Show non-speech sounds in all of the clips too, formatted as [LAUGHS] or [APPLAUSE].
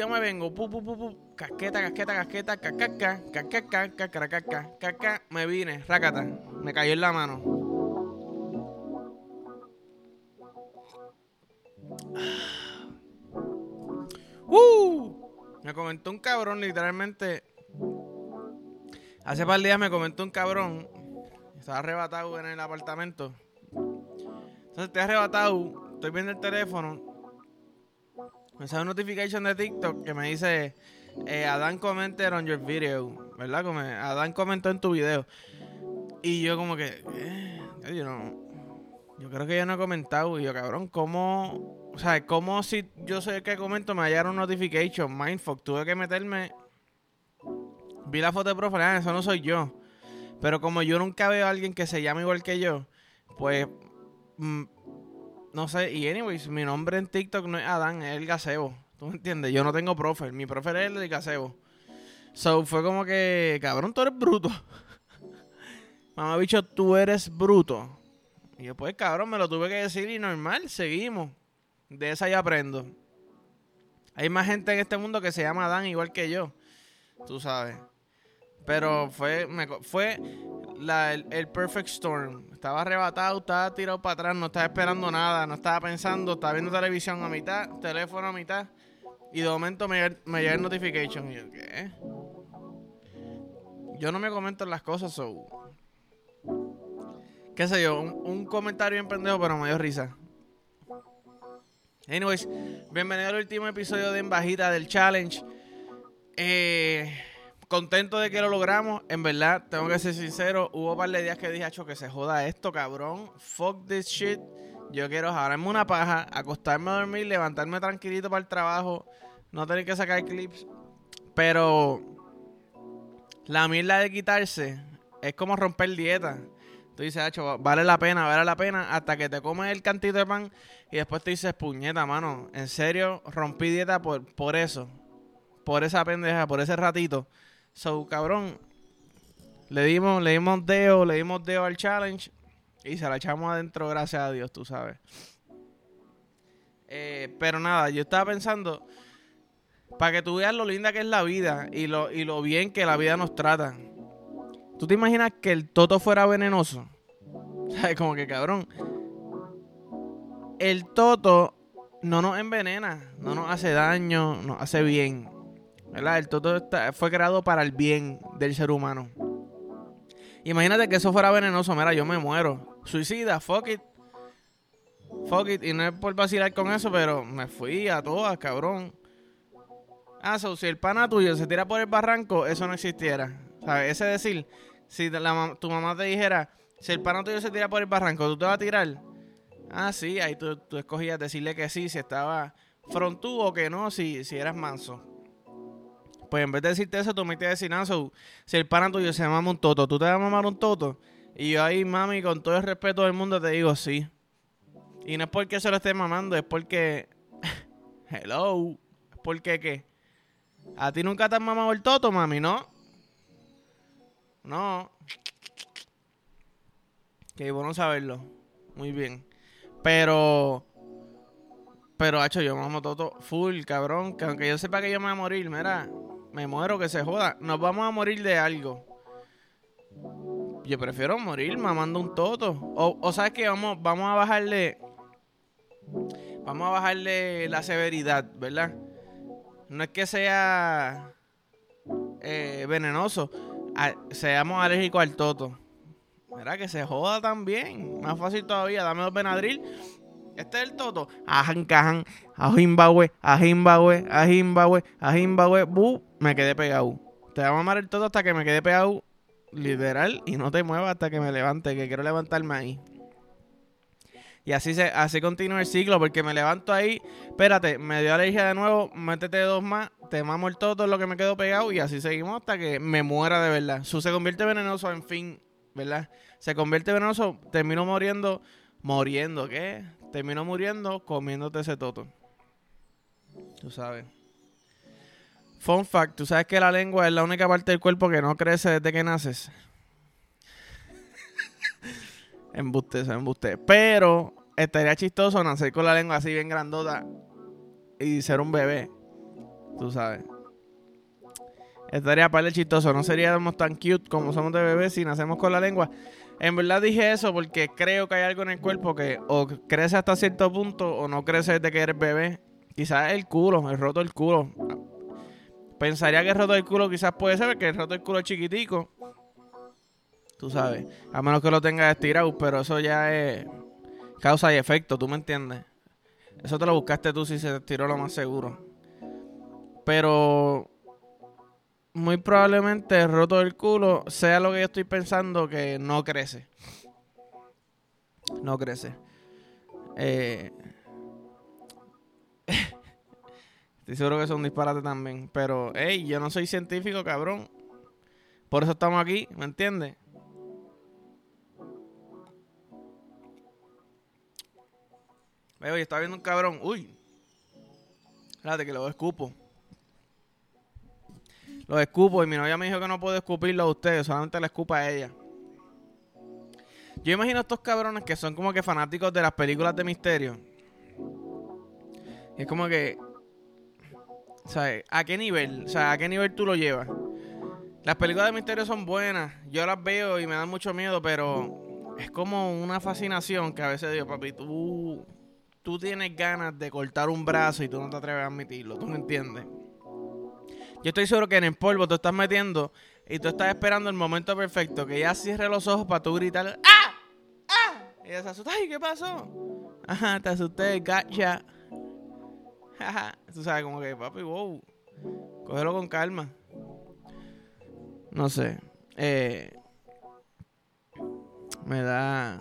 Yo me vengo, pu, pu, pu, pu, casqueta, casqueta, casqueta, cacaca, cacaca, cacaca, caca, me vine, rácata, me cayó en la mano. [SIGHS] ¡Uh! Me comentó un cabrón, literalmente. Hace par días me comentó un cabrón. Estaba arrebatado en el apartamento. Entonces estoy arrebatado, estoy viendo el teléfono. Me sale una notification de TikTok que me dice eh, Adán on your video, ¿verdad? Como Adán comentó en tu video. Y yo como que, eh, yo no, yo creo que yo no he comentado. Y yo, cabrón, ¿cómo? O sea, ¿cómo si yo soy el que comento me hallaron notification? Mindfuck, tuve que meterme. Vi la foto de profile, eso no soy yo. Pero como yo nunca veo a alguien que se llame igual que yo, pues mm, no sé, y anyways, mi nombre en TikTok no es Adán, es el Gasebo. ¿Tú me entiendes? Yo no tengo profile, mi profile es el de Gasebo. So fue como que, cabrón, tú eres bruto. [LAUGHS] Mamá bicho, tú eres bruto. Y yo, pues, cabrón, me lo tuve que decir y normal, seguimos. De esa ya aprendo. Hay más gente en este mundo que se llama Adán igual que yo. Tú sabes. Pero fue, me, fue la, el, perfect storm. Estaba arrebatado, estaba tirado para atrás, no estaba esperando nada, no estaba pensando, estaba viendo televisión a mitad, teléfono a mitad. Y de momento me, me llega el notification. Y yo, ¿qué? Yo no me comento las cosas, so. ¿Qué sé yo? Un, comentario en pendejo, pero me dio risa. Anyways, bienvenido al último episodio de En Bajita del Challenge. Eh contento de que lo logramos. En verdad, tengo que ser sincero. Hubo un par de días que dije, Acho, que se joda esto, cabrón. Fuck this shit. Yo quiero jalarme una paja, acostarme a dormir, levantarme tranquilito para el trabajo, no tener que sacar clips. Pero la mierda de quitarse es como romper dieta. Tú dices, Acho, vale la pena, vale la pena, hasta que te comes el cantito de pan y después te dices, puñeta, mano. En serio, rompí dieta por, por eso. Por esa pendeja, por ese ratito. So, cabrón, le dimos, le dimos deo, le dimos deo al challenge y se la echamos adentro, gracias a Dios, tú sabes. Eh, pero nada, yo estaba pensando, para que tú veas lo linda que es la vida y lo, y lo bien que la vida nos trata. ¿Tú te imaginas que el toto fuera venenoso? [LAUGHS] ¿Sabes? Como que cabrón. El toto no nos envenena, no nos hace daño, nos hace bien. ¿Verdad? El toto fue creado para el bien del ser humano. Imagínate que eso fuera venenoso, mira, yo me muero. Suicida, fuck it. Fuck it. Y no es por vacilar con eso, pero me fui a todas, cabrón. Ah, so, si el pana tuyo se tira por el barranco, eso no existiera. ¿Sabes? Ese decir, si tu mamá te dijera, si el pana tuyo se tira por el barranco, ¿tú te vas a tirar? Ah, sí, ahí tú, tú escogías decirle que sí, si estaba frontú o que no, si, si eras manso. Pues en vez de decirte eso, tú me te decir, si el pana tuyo se llama un toto, ¿tú te vas a mamar un toto? Y yo ahí, mami, con todo el respeto del mundo, te digo sí. Y no es porque se lo esté mamando, es porque... [LAUGHS] Hello. ¿Es porque qué? ¿A ti nunca te has mamado el toto, mami, no? No. Qué bueno saberlo. Muy bien. Pero... Pero, hacho, yo mamo toto full, cabrón. Que aunque yo sepa que yo me voy a morir, mira me muero que se joda. Nos vamos a morir de algo. Yo prefiero morir mamando un toto. O, o sabes que vamos, vamos a bajarle. Vamos a bajarle la severidad, ¿verdad? No es que sea eh, venenoso. seamos alérgicos al toto. Mira que se joda también. Más fácil todavía. Dame dos Benadryl este es el toto. Ajan, cajan, a Zimbabue, a Zimbabue, a Zimbabue, a Zimbabue. Bu, me quedé pegado. Te voy a mamar el toto hasta que me quede pegado, literal, y no te muevas hasta que me levante, que quiero levantarme ahí. Y así se, así continúa el ciclo, porque me levanto ahí, espérate, me dio alergia de nuevo, métete dos más, te mamo el toto, lo que me quedo pegado, y así seguimos hasta que me muera de verdad. Su se convierte venenoso, en fin, ¿verdad? Se convierte venenoso, termino muriendo, muriendo, ¿qué? terminó muriendo comiéndote ese toto. Tú sabes. Fun fact, tú sabes que la lengua es la única parte del cuerpo que no crece desde que naces. [LAUGHS] embuste, embuste. Pero estaría chistoso nacer con la lengua así bien grandota y ser un bebé. Tú sabes. Estaría para el chistoso. No seríamos tan cute como somos de bebés si nacemos con la lengua. En verdad dije eso porque creo que hay algo en el cuerpo que o crece hasta cierto punto o no crece desde que eres bebé. Quizás el culo, el roto del culo. Pensaría que roto del culo quizás puede ser que el roto del culo es chiquitico. Tú sabes. A menos que lo tengas estirado, pero eso ya es causa y efecto, ¿tú me entiendes? Eso te lo buscaste tú si se estiró lo más seguro. Pero muy probablemente roto del culo sea lo que yo estoy pensando que no crece. No crece. Eh, estoy seguro que es un disparate también. Pero, hey, yo no soy científico, cabrón. Por eso estamos aquí, ¿me entiendes? Veo, y está viendo un cabrón. Uy. Espérate que lo escupo. Lo escupo y mi novia me dijo que no puedo escupirlo a ustedes, solamente le escupa a ella. Yo imagino a estos cabrones que son como que fanáticos de las películas de misterio. es como que. ¿Sabes? ¿A qué nivel? O sea, ¿a qué nivel tú lo llevas? Las películas de misterio son buenas. Yo las veo y me dan mucho miedo, pero es como una fascinación que a veces digo, papi, tú, tú tienes ganas de cortar un brazo y tú no te atreves a admitirlo. ¿Tú me entiendes? Yo estoy seguro que en el polvo tú estás metiendo y tú estás esperando el momento perfecto que ella cierre los ojos para tú gritar ¡Ah! ¡Ah! Y ella se asusta. ¡Ay, qué pasó! Ajá, te asusté, gacha. Tú sabes, como que, papi, wow. Cógelo con calma. No sé. Eh, me da.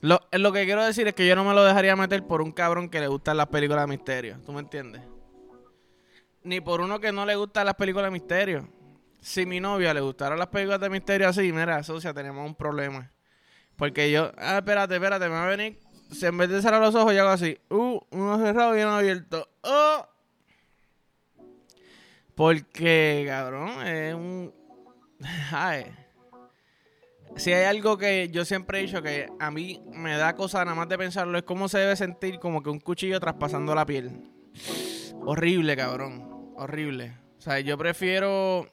Lo, lo que quiero decir es que yo no me lo dejaría meter por un cabrón que le gustan las películas de misterio. ¿Tú me entiendes? ni por uno que no le gusta las películas de misterio. Si mi novia le gustaran las películas de misterio así, mira, socia, tenemos un problema. Porque yo, ah, espérate, espérate, me va a venir. Si en vez de cerrar los ojos, yo hago así, uh, uno cerrado y uno abierto. Oh. Porque, cabrón, es un. [LAUGHS] Ay. Si hay algo que yo siempre he dicho que a mí me da cosa nada más de pensarlo, es cómo se debe sentir como que un cuchillo traspasando la piel. Horrible, cabrón horrible. O sea, yo prefiero.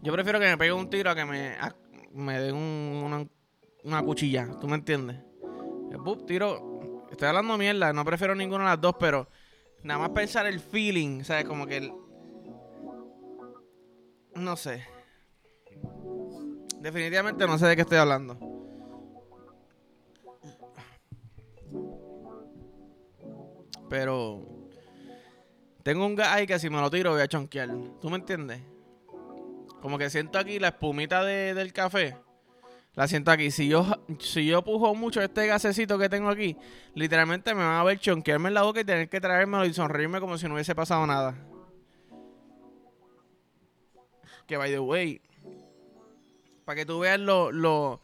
Yo prefiero que me pegue un tiro a que me, me den una, una, cuchilla. ¿Tú me entiendes? tiro. Estoy hablando mierda, no prefiero ninguna de las dos, pero nada más pensar el feeling, ¿sabes? Como que el. No sé. Definitivamente no sé de qué estoy hablando. Pero. Tengo un gas ahí que si me lo tiro voy a chonquear. ¿Tú me entiendes? Como que siento aquí la espumita del café. La siento aquí. Si yo, si yo pujo mucho este gasecito que tengo aquí, literalmente me van a ver chonquearme en la boca y tener que traérmelo y sonreírme como si no hubiese pasado nada. Que by the way, para que tú veas lo,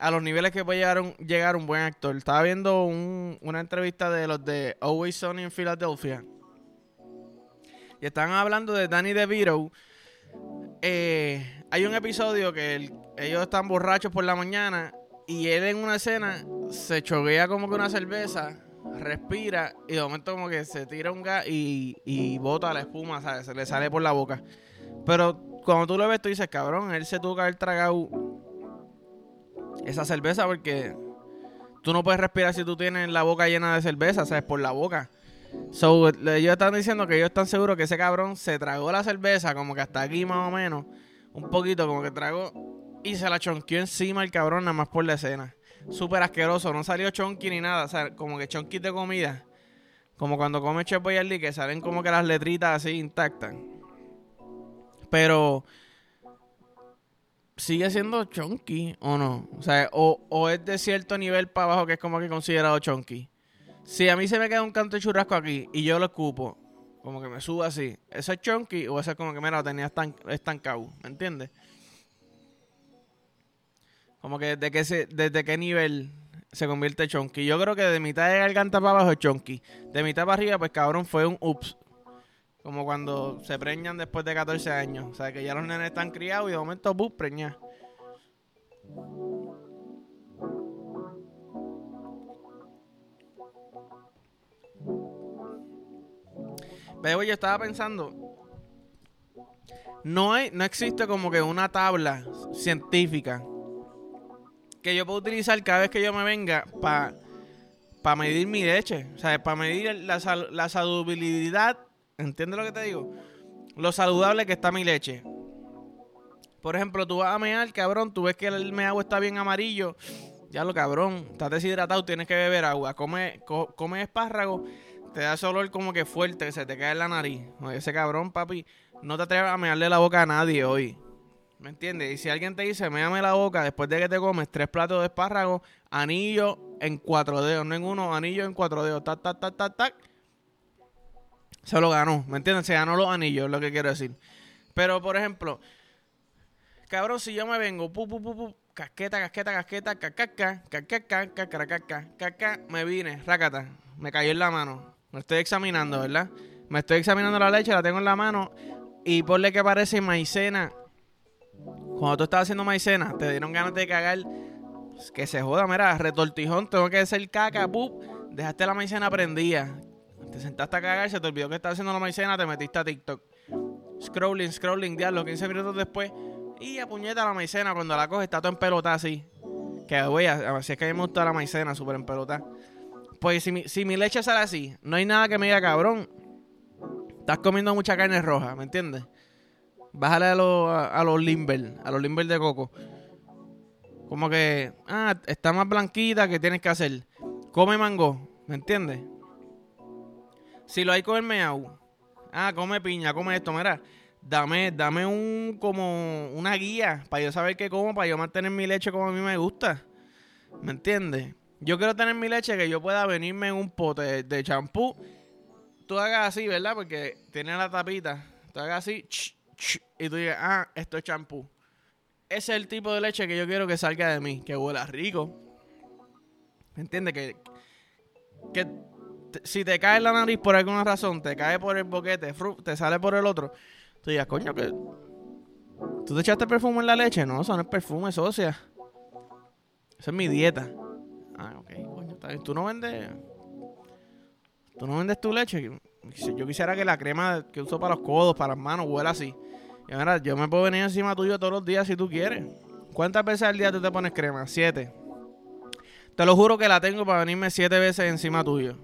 a los niveles que puede llegar un, llegar un buen actor. Estaba viendo una entrevista de los de Always Sunny en Philadelphia. Y están hablando de Danny DeVito. Eh, hay un episodio que ellos están borrachos por la mañana y él en una escena se choguea como que una cerveza, respira y de momento como que se tira un gas y, bota la espuma, ¿sabes? Se le sale por la boca. Pero cuando tú lo ves, tú dices, cabrón, él se tuvo que haber tragado esa cerveza porque tú no puedes respirar si tú tienes la boca llena de cerveza, ¿sabes? Por la boca. So, ellos están diciendo que ellos están seguros que ese cabrón se tragó la cerveza, como que hasta aquí más o menos, un poquito, como que tragó y se la chonqueó encima el cabrón nada más por la escena. Súper asqueroso, no salió chonqui ni nada, o sea, como que chonqui de comida. Como cuando come Chef Boyardee, que salen como que las letritas así intactas. Pero sigue siendo chonky o no. O sea, o, es de cierto nivel para abajo que es como que considerado chonky. Si a mí se me queda un canto de churrasco aquí y yo lo escupo, como que me subo así, ¿eso es chunky o eso es como que, mira, lo tenía estancado? ¿Me entiendes? Como que desde, que se, desde qué nivel se convierte chunky. Yo creo que de mitad de garganta para abajo es chunky. De mitad para arriba, pues cabrón, fue un ups. Como cuando se preñan después de 14 años. O sea, que ya los nenes están criados y de momento, ¡buf! preña. Pero yo estaba pensando, no hay, no existe como que una tabla científica que yo pueda utilizar cada vez que yo me venga para para medir mi leche, o sea, para medir la, la saludabilidad, ¿entiendes lo que te digo? Lo saludable que está mi leche. Por ejemplo, tú vas a mear, cabrón, tú ves que el meado está bien amarillo, ya lo cabrón, estás deshidratado, tienes que beber agua, come, come espárrago, te da ese como que fuerte, que se te cae en la nariz. Ese cabrón, papi, no te atreves a mearle la boca a nadie hoy. ¿Me entiendes? Y si alguien te dice, méame la boca después de que te comes tres platos de espárrago, anillo en cuatro dedos, no en uno, anillo en cuatro dedos, tac, tac, tac, tac, tac. Se lo ganó, ¿me entiendes? Se ganó los anillos, es lo que quiero decir. Pero, por ejemplo, cabrón, si yo me vengo, pu, pu, pu, pu, casqueta, casqueta, casqueta, cacaca, cacaca, cacaca, caca, me vine, rácata, me cayó en la mano. Me estoy examinando, ¿verdad? Me estoy examinando la leche, la tengo en la mano y ponle que parece maicena cuando tú estabas haciendo maicena, te dieron ganas de cagar. Pues, que se joda, mira, retortijón, tengo que hacer caca, pup. Dejaste la maicena prendida. Te sentaste a cagar, se te olvidó que estabas haciendo la maicena, te metiste a TikTok. Scrolling, scrolling, diablo, 15 minutos después. Y a puñeta la maicena, cuando la coges, está todo en pelota así. Que voy así es que a mí me gusta la maicena, súper en pelota. Pues si mi, si mi leche sale así, no hay nada que me diga cabrón. Estás comiendo mucha carne roja, ¿me entiendes? Bájale a los a, los limber, a los limber de coco. Como que, ah, está más blanquita, ¿qué tienes que hacer? Come mango, ¿me entiendes? Si lo hay, con el meau. Ah, come piña, come esto, mira. Dame, dame un, como una guía para yo saber qué como, para yo mantener mi leche como a mí me gusta. ¿Me entiendes? Yo quiero tener mi leche que yo pueda venirme en un pote de champú. Tú hagas así, ¿verdad? Porque tiene la tapita. Tú hagas así y tú digas, ah, esto es champú. Ese es el tipo de leche que yo quiero que salga de mí, que huela rico. ¿Me entiendes? Que, que si te cae la nariz por alguna razón, te cae por el boquete, te sale por el otro, tú digas, coño, que. ¿Tú te echaste perfume en la leche? No, eso no es perfume, socia. Esa es mi dieta. Coño, Tú no vendes. Tú no vendes tu leche. Yo quisiera que la crema que uso para los codos, para las manos, huela así. Y ahora, yo me puedo venir encima tuyo todos los días si tú quieres. ¿Cuántas veces al día tú te pones crema? Siete. Te lo juro que la tengo para venirme siete veces encima tuyo.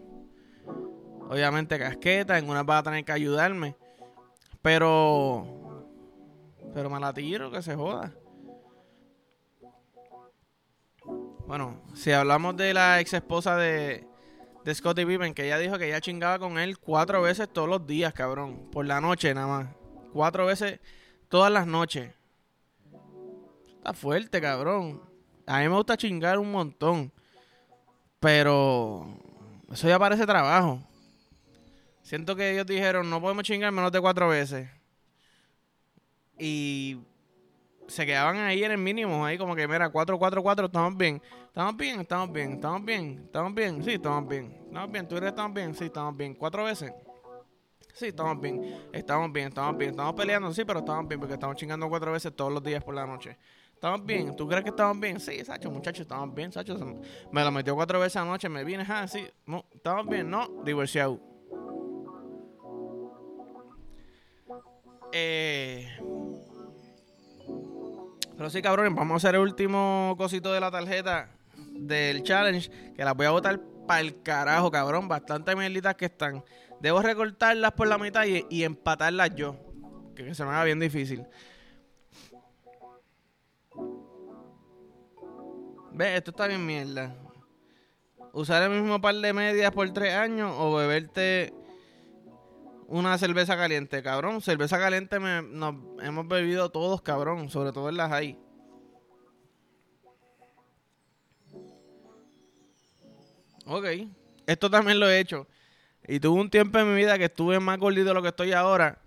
Obviamente casqueta, en una va a tener que ayudarme. Pero... Pero me la tiro, que se joda. Bueno, si hablamos de la ex esposa de, de Scottie Pippen, que ella dijo que ella chingaba con él cuatro veces todos los días, cabrón. Por la noche nada más. Cuatro veces todas las noches. Está fuerte, cabrón. A mí me gusta chingar un montón. Pero eso ya parece trabajo. Siento que ellos dijeron, no podemos chingar menos de cuatro veces. Y se quedaban ahí en el mínimo, ahí como que, mira, 4, 4, 4, estamos bien. Estamos bien, estamos bien, estamos bien, estamos bien, sí, estamos bien. Estamos bien, ¿tú que estamos bien? Sí, estamos bien. ¿Cuatro veces? Sí, estamos bien, estamos bien, estamos bien. Estamos peleando, sí, pero estamos bien porque estamos chingando cuatro veces todos los días por la noche. ¿Estamos bien? ¿Tú crees que estamos bien? Sí, Sacho, muchachos, estamos bien, Sacho. Me lo metió cuatro veces anoche, me vine, ah, sí. ¿Estamos bien? No, divorciado. Eh... Pero sí, cabrón, vamos a hacer el último cosito de la tarjeta del challenge. Que las voy a botar para el carajo, cabrón. Bastante mielitas que están. Debo recortarlas por la mitad y, empatarlas yo. Que, se me haga bien difícil. Ve, esto está bien mierda. Usar el mismo par de medias por tres años o beberte una cerveza caliente, cabrón. Cerveza caliente me, nos hemos bebido todos, cabrón. Sobre todo en las hay. Ok. Esto también lo he hecho. Y tuve un tiempo en mi vida que estuve más gordito de lo que estoy ahora.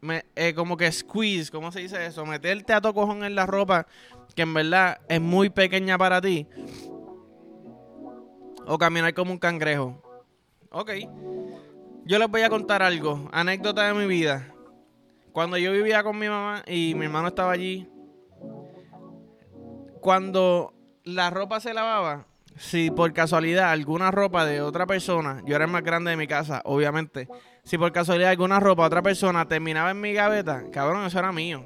Me, eh, como que squeeze, ¿cómo se dice eso? Meterte a tu cojón en la ropa que en verdad es muy pequeña para ti. O caminar como un cangrejo. Ok. Yo les voy a contar algo, anécdota de mi vida. Cuando yo vivía con mi mamá y mi hermano estaba allí, cuando la ropa se lavaba, si por casualidad alguna ropa de otra persona, yo era el más grande de mi casa, obviamente, si por casualidad alguna ropa de otra persona terminaba en mi gaveta, cabrón, eso era mío.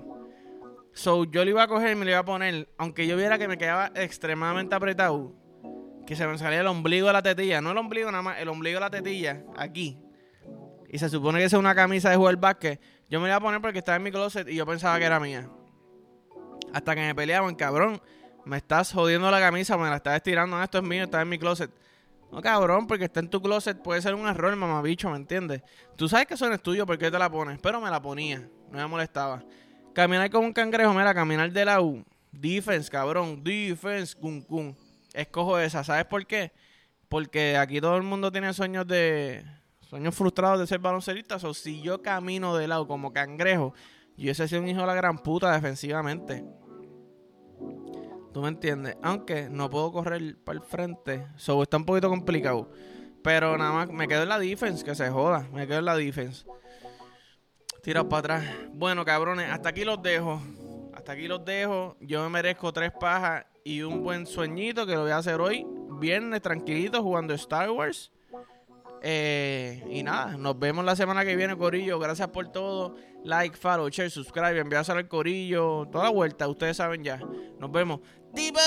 So, yo lo iba a coger y me lo iba a poner, aunque yo viera que me quedaba extremadamente apretado, que se me salía el ombligo de la tetilla, no el ombligo nada más, el ombligo de la tetilla, aquí. Y se supone que es una camisa de jugar básquet. Yo me la iba a poner porque estaba en mi closet y yo pensaba que era mía. Hasta que me peleaban, cabrón me estás jodiendo la camisa, me la estás estirando. esto es mío, está en mi closet. No, cabrón, porque está en tu closet puede ser un error, mamabicho, ¿me entiendes? Tú sabes que eso no es tuyo, ¿por qué te la pones? Pero me la ponía, no me molestaba. Caminar como un cangrejo, mira, caminar de la U. Defense, cabrón, defense, cum, cum. Escojo esa, ¿sabes por qué? Porque aquí todo el mundo tiene sueños de... Sueños frustrados de ser baloncerista. O si yo camino de lado como cangrejo, yo ese sido un hijo de la gran puta defensivamente. ¿Tú me entiendes? Aunque no puedo correr para el frente. So, está un poquito complicado. Pero nada más me quedo en la defense, que se joda. Me quedo en la defense. Tira para atrás. Bueno, cabrones, hasta aquí los dejo. Hasta aquí los dejo. Yo me merezco tres pajas y un buen sueñito que lo voy a hacer hoy. Viernes, tranquilito, jugando Star Wars. Eh, y nada, nos vemos la semana que viene, Corillo. Gracias por todo. Like, follow, share, subscribe, envíaselo al Corillo. Toda la vuelta, ustedes saben ya. Nos vemos. Diva.